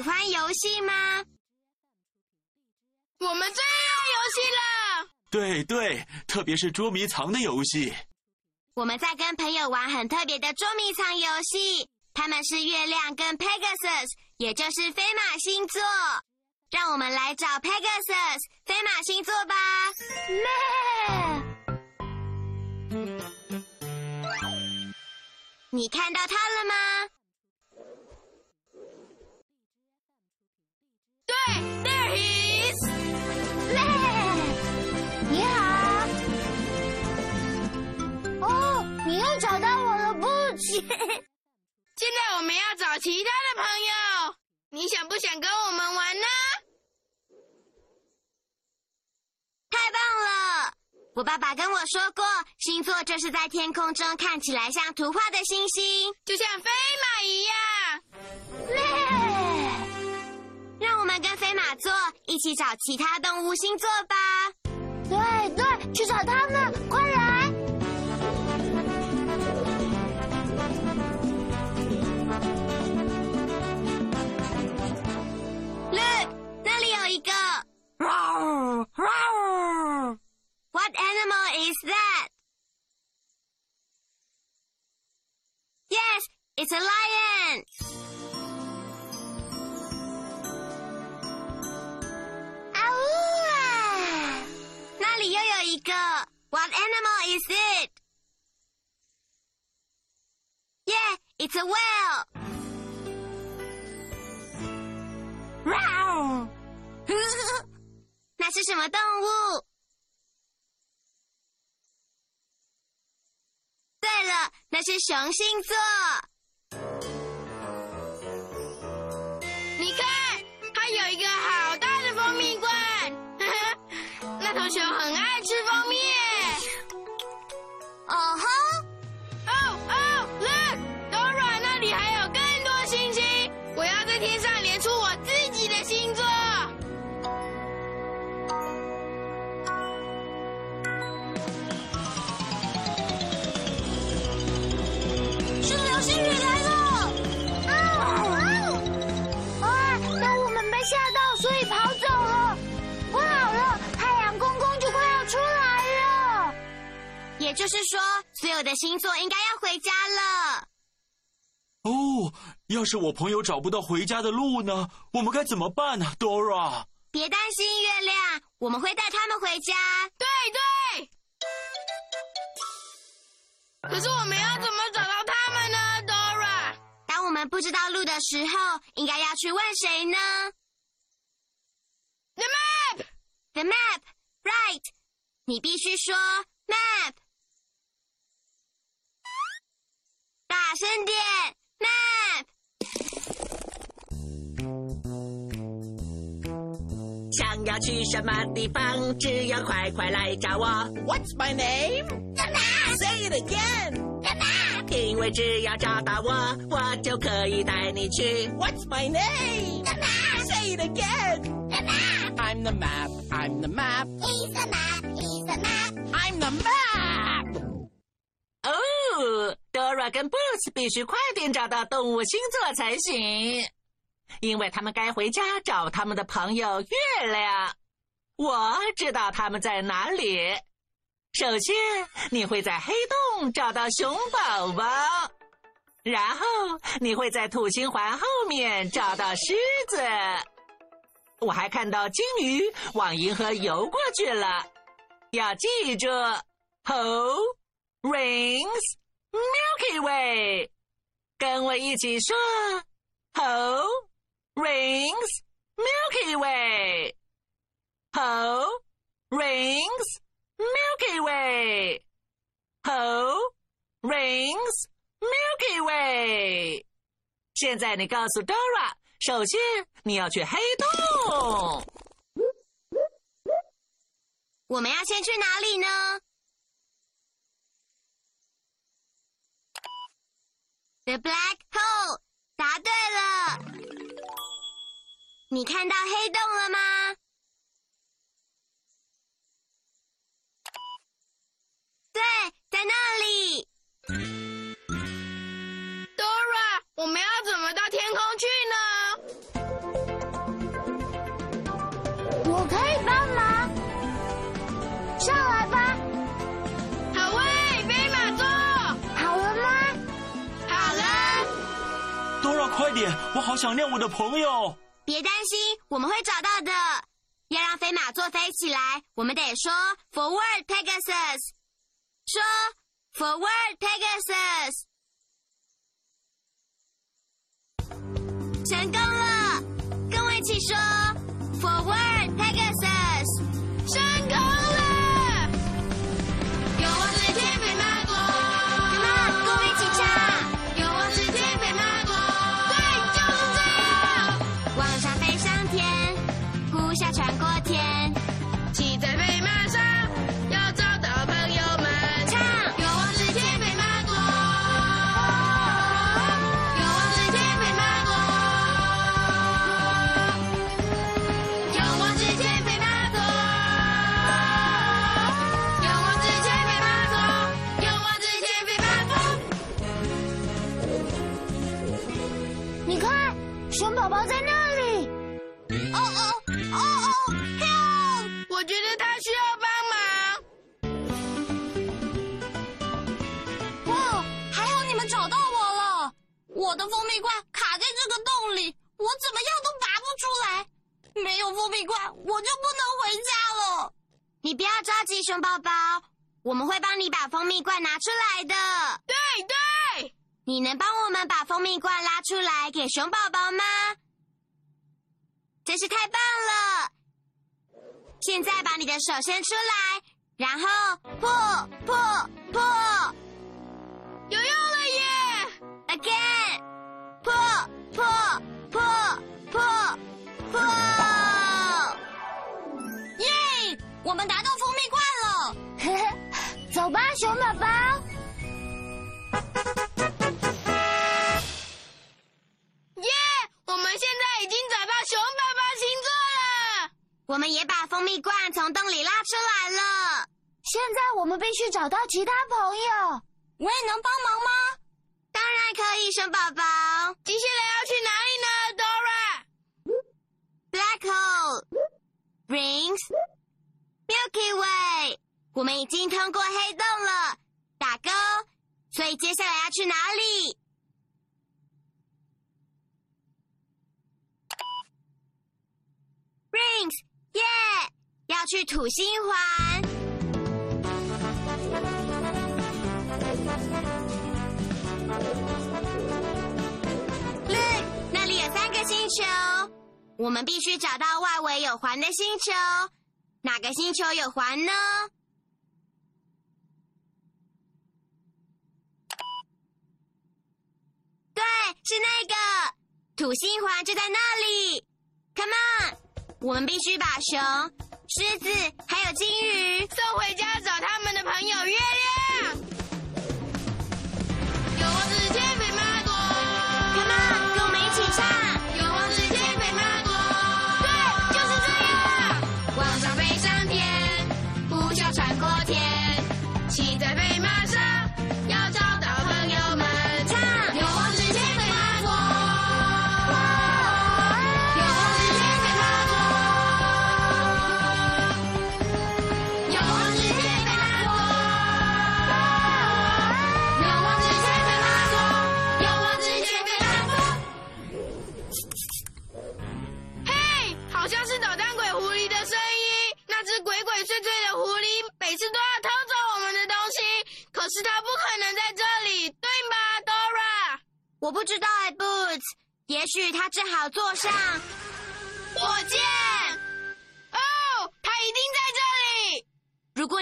喜欢游戏吗？我们最爱游戏了。对对，特别是捉迷藏的游戏。我们在跟朋友玩很特别的捉迷藏游戏，他们是月亮跟 Pegasus，也就是飞马星座。让我们来找 Pegasus 飞马星座吧。你看到它了吗？现在我们要找其他的朋友，你想不想跟我们玩呢？太棒了！我爸爸跟我说过，星座就是在天空中看起来像图画的星星。就像飞马一样。让我们跟飞马座一起找其他动物星座吧。对对，去找他们，What animal is that? Yes, it's a lion. 啊呜啊！那里又有一个。What animal is it? Yeah, it's a whale. 那是什么动物？对了，那是熊星座。就是说，所有的星座应该要回家了。哦，要是我朋友找不到回家的路呢？我们该怎么办呢，Dora？别担心，月亮，我们会带他们回家。对对。可是我们要怎么找到他们呢，Dora？当我们不知道路的时候，应该要去问谁呢 The map。？The map, right？你必须说 map。大声点，map。想要去什么地方，只要快快来找我。What's my name? The map, Say it again. the map, 因为只要找到我，我就可以带你去。What's my name? the map, Say it again. the map. I'm the map. I'm the map. He's the map, he's the map. I'm the map. 哦 ，Dora 跟 Boots 必须快点找到动物星座才行，因为他们该回家找他们的朋友月亮。我知道他们在哪里。首先，你会在黑洞找到熊宝宝，然后你会在土星环后面找到狮子，我还看到鲸鱼往银河游过去了。要记住，Ho rings 跟我一起说，Ho rings Milky Way。Ho rings Milky Way。Ho rings Milky Way。现在你告诉 Dora，首先你要去黑洞。我们要先去哪里呢？The black hole，答对了。你看到黑洞了吗？对，在那快点，我好想念我的朋友。别担心，我们会找到的。要让飞马座飞起来，我们得说 “Forward Pegasus”，说 “Forward Pegasus”。成功了，跟我一起说蜜罐，我就不能回家了。你不要着急，熊宝宝，我们会帮你把蜂蜜罐拿出来的。对对，你能帮我们把蜂蜜罐拉出来给熊宝宝吗？真是太棒了！现在把你的手伸出来，然后破破破有用了耶！，again，我们拿到蜂蜜罐了。走吧，熊宝宝。耶！我们现在已经找到熊宝宝星座了。我们也把蜂蜜罐从洞里拉出来了。现在我们必须找到其他朋友。我也能帮忙吗？当然可以，熊宝宝。接下来要去哪里呢，Dora？Black hole rings Milky Way。我们已经通过黑洞了，打勾。所以接下来要去哪里？Rings，耶、要去土星环。Look，那里有三个星球，我们必须找到外围有环的星球。哪个星球有环呢？对，是那个土星环就在那里。Come on，我们必须把熊、狮子还有金鱼送回家找他们的朋友月亮。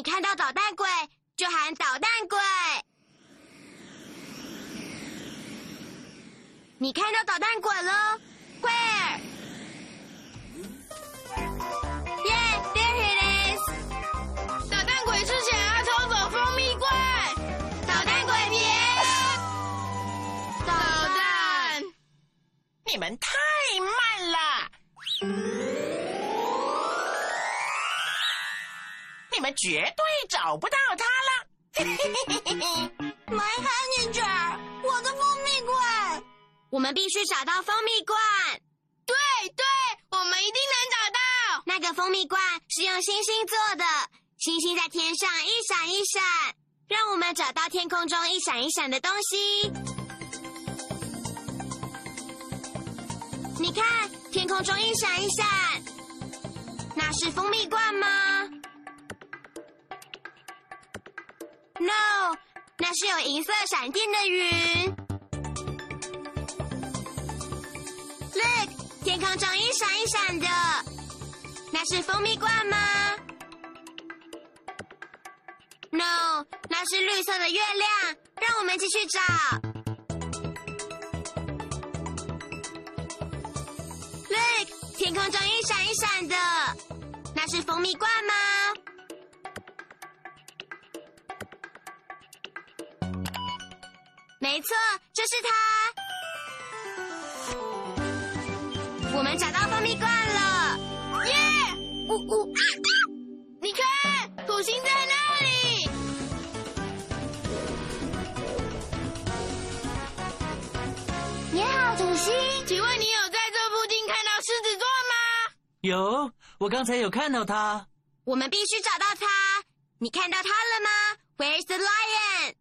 你看到捣蛋鬼就喊捣蛋鬼你看到捣蛋鬼了？快儿 yeahthere it is 捣蛋鬼之前要偷走蜂蜜罐。捣蛋鬼别捣蛋你们太绝对找不到它了。My honey jar，我的蜂蜜罐。我们必须找到蜂蜜罐。对对，我们一定能找到。那个蜂蜜罐是用星星做的，星星在天上一闪一闪，让我们找到天空中一闪一闪的东西。你看，天空中一闪一闪，那是蜂蜜罐吗？No，那是有银色闪电的云。Look，天空中一闪一闪的，那是蜂蜜罐吗？No，那是绿色的月亮。让我们继续找。Look，天空中一闪一闪的，那是蜂蜜罐吗？没错，就是它。我们找到蜂蜜罐了，耶！呜呜！你看，土星在那里。你好，土星。请问你有在这附近看到狮子座吗？有，我刚才有看到它。我们必须找到它。你看到它了吗？Where's the lion?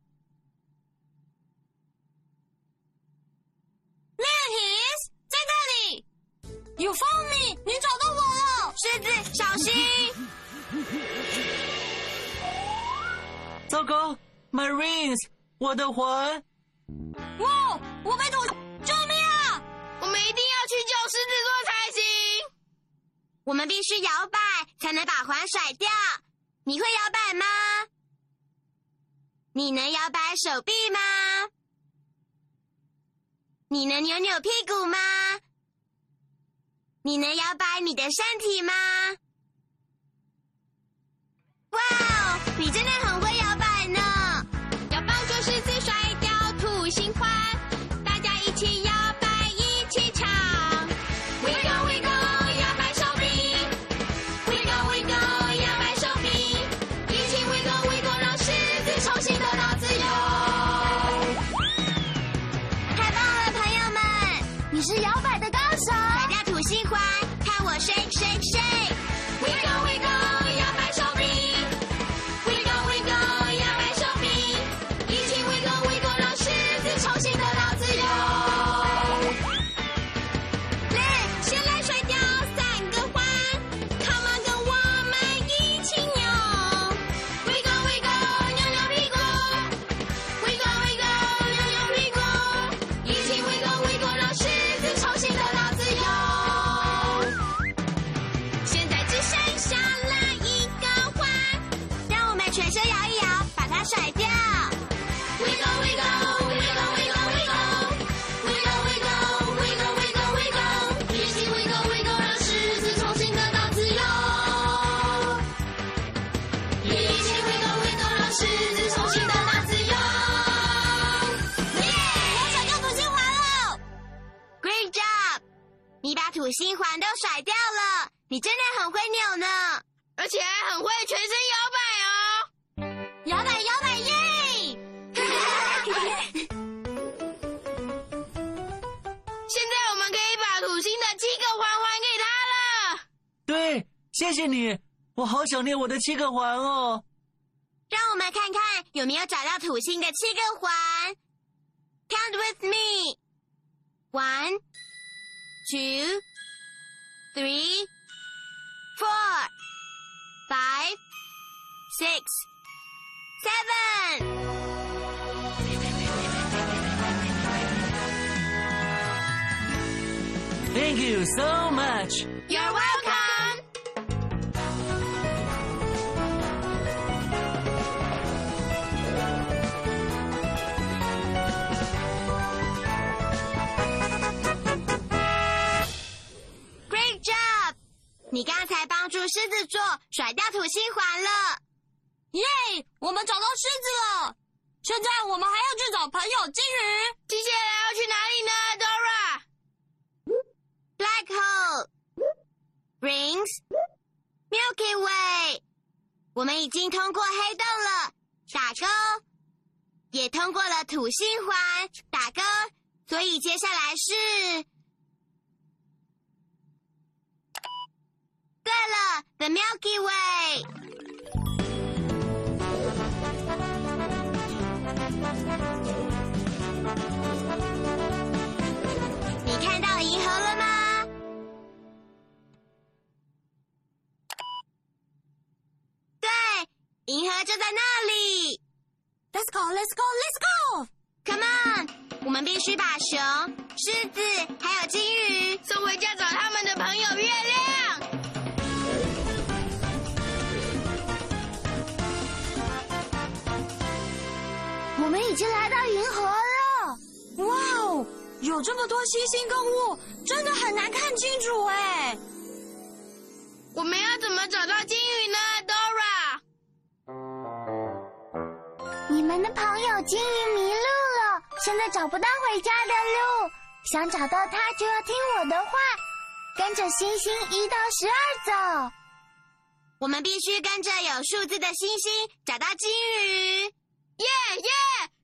There he is，在那里。You found me，你找到我了。狮子，小心！糟糕，Marines，我的环！哇，我被土，救命啊！我们一定要去救狮子座才行。我们必须摇摆才能把环甩掉。你会摇摆吗？你能摇摆手臂吗？你能扭扭屁股吗？你能摇摆你的身体吗？哇哦，你真的很 现在我们可以把土星的七个环还给他了。对，谢谢你，我好想念我的七个环哦。让我们看看有没有找到土星的七个环。Count with me. One, two, three, four, five, six, seven. Thank you so much. You're welcome. Great job！你刚才帮助狮子座甩掉土星环了。耶！我们找到狮子了。现在我们还要去找朋友金鱼。接下来要去哪里呢 Black hole, rings, Milky Way。我们已经通过黑洞了，打勾。也通过了土星环，打勾。所以接下来是。对了，The Milky Way。银河就在那里。Let's go, let's go, let's go! Come on！我们必须把熊、狮子还有金鱼送回家找他们的朋友月亮。我们已经来到银河了。哇哦，有这么多星星跟雾，真的很难看清楚哎。我们要怎么找到金我们的朋友金鱼迷路了，现在找不到回家的路。想找到它，就要听我的话，跟着星星一到十二走。我们必须跟着有数字的星星找到金鱼。耶耶！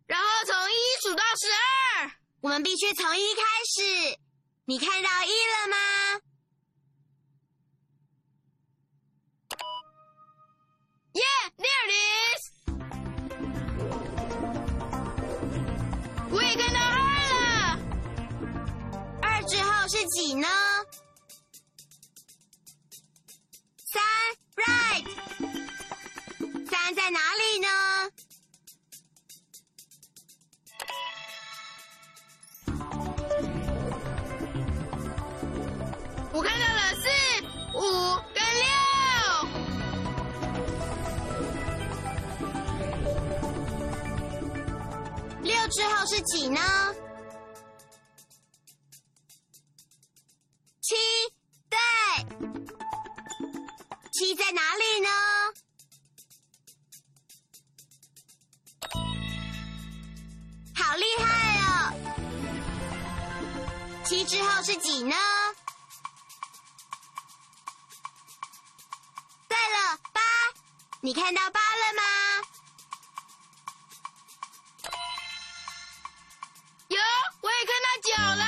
然后从一数到十二。我们必须从一开始。你看到一了吗？耶，there it 几呢？三，right。三在哪里呢？我看到了四、五跟六。六之后是几呢？你看到八了吗？有，我也看到九了。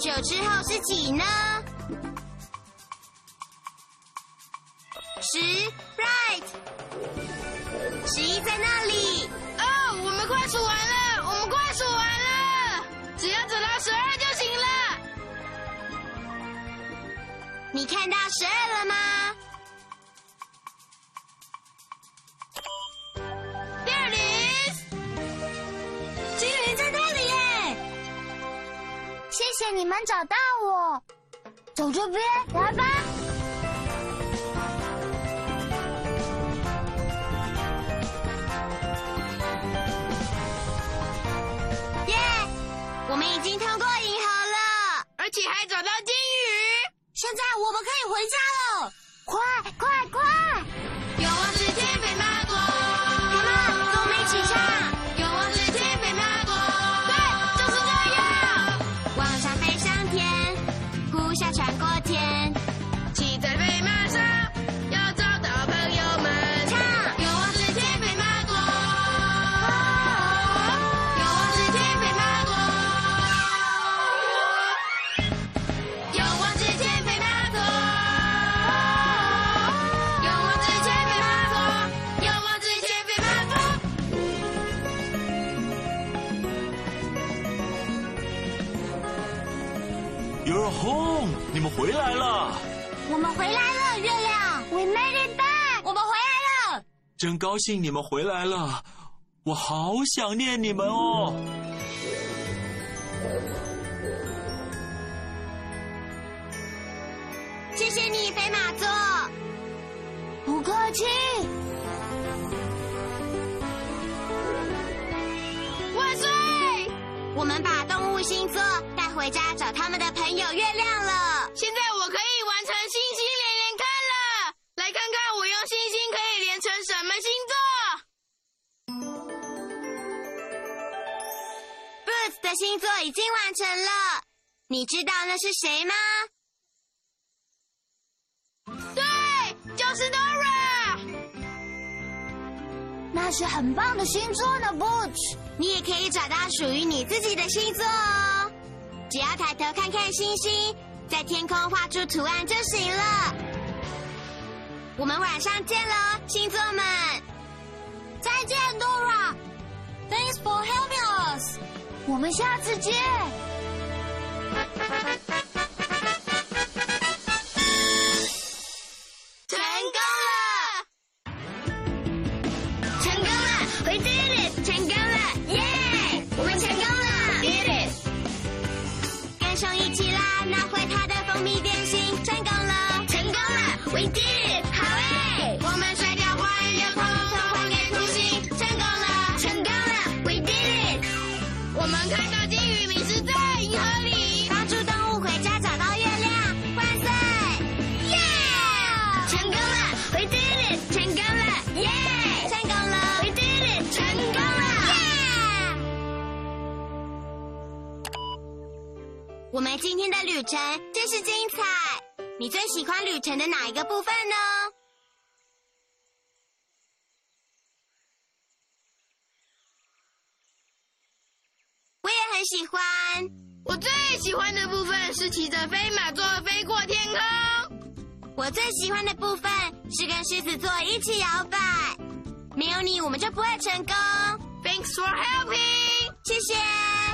九之后是几呢？十，right。十一在那里。哦，我们快数完你看到十二了吗？There it is。金鱼在那里耶。谢谢你们找到我，走这边来吧。耶！我们已经通过银河了，而且还找到。现在我们可以回家了。快快来了。我们回来了，月亮。We made it back。我们回来了。真高兴你们回来了，我好想念你们哦。我们把动物星座带回家找他们的朋友月亮了。现在我可以完成星星连连看了，来看看我用星星可以连成什么星座。Boots 的星座已经完成了，你知道那是谁吗？对，就是 Dora。那是很棒的星座呢，Boots。你也可以找到属于你自己的星座哦。只要抬头看看星星，在天空画出图案就行了。我们晚上见喽，星座们！再见，Dora。Thanks for helping us。我们下次见。我们今天的旅程真是精彩。你最喜欢旅程的哪一个部分呢？我也很喜欢。我最喜欢的部分是骑着飞马座飞过天空。我最喜欢的部分是跟狮子座一起摇摆。没有你，我们就不会成功。Thanks for helping，谢谢。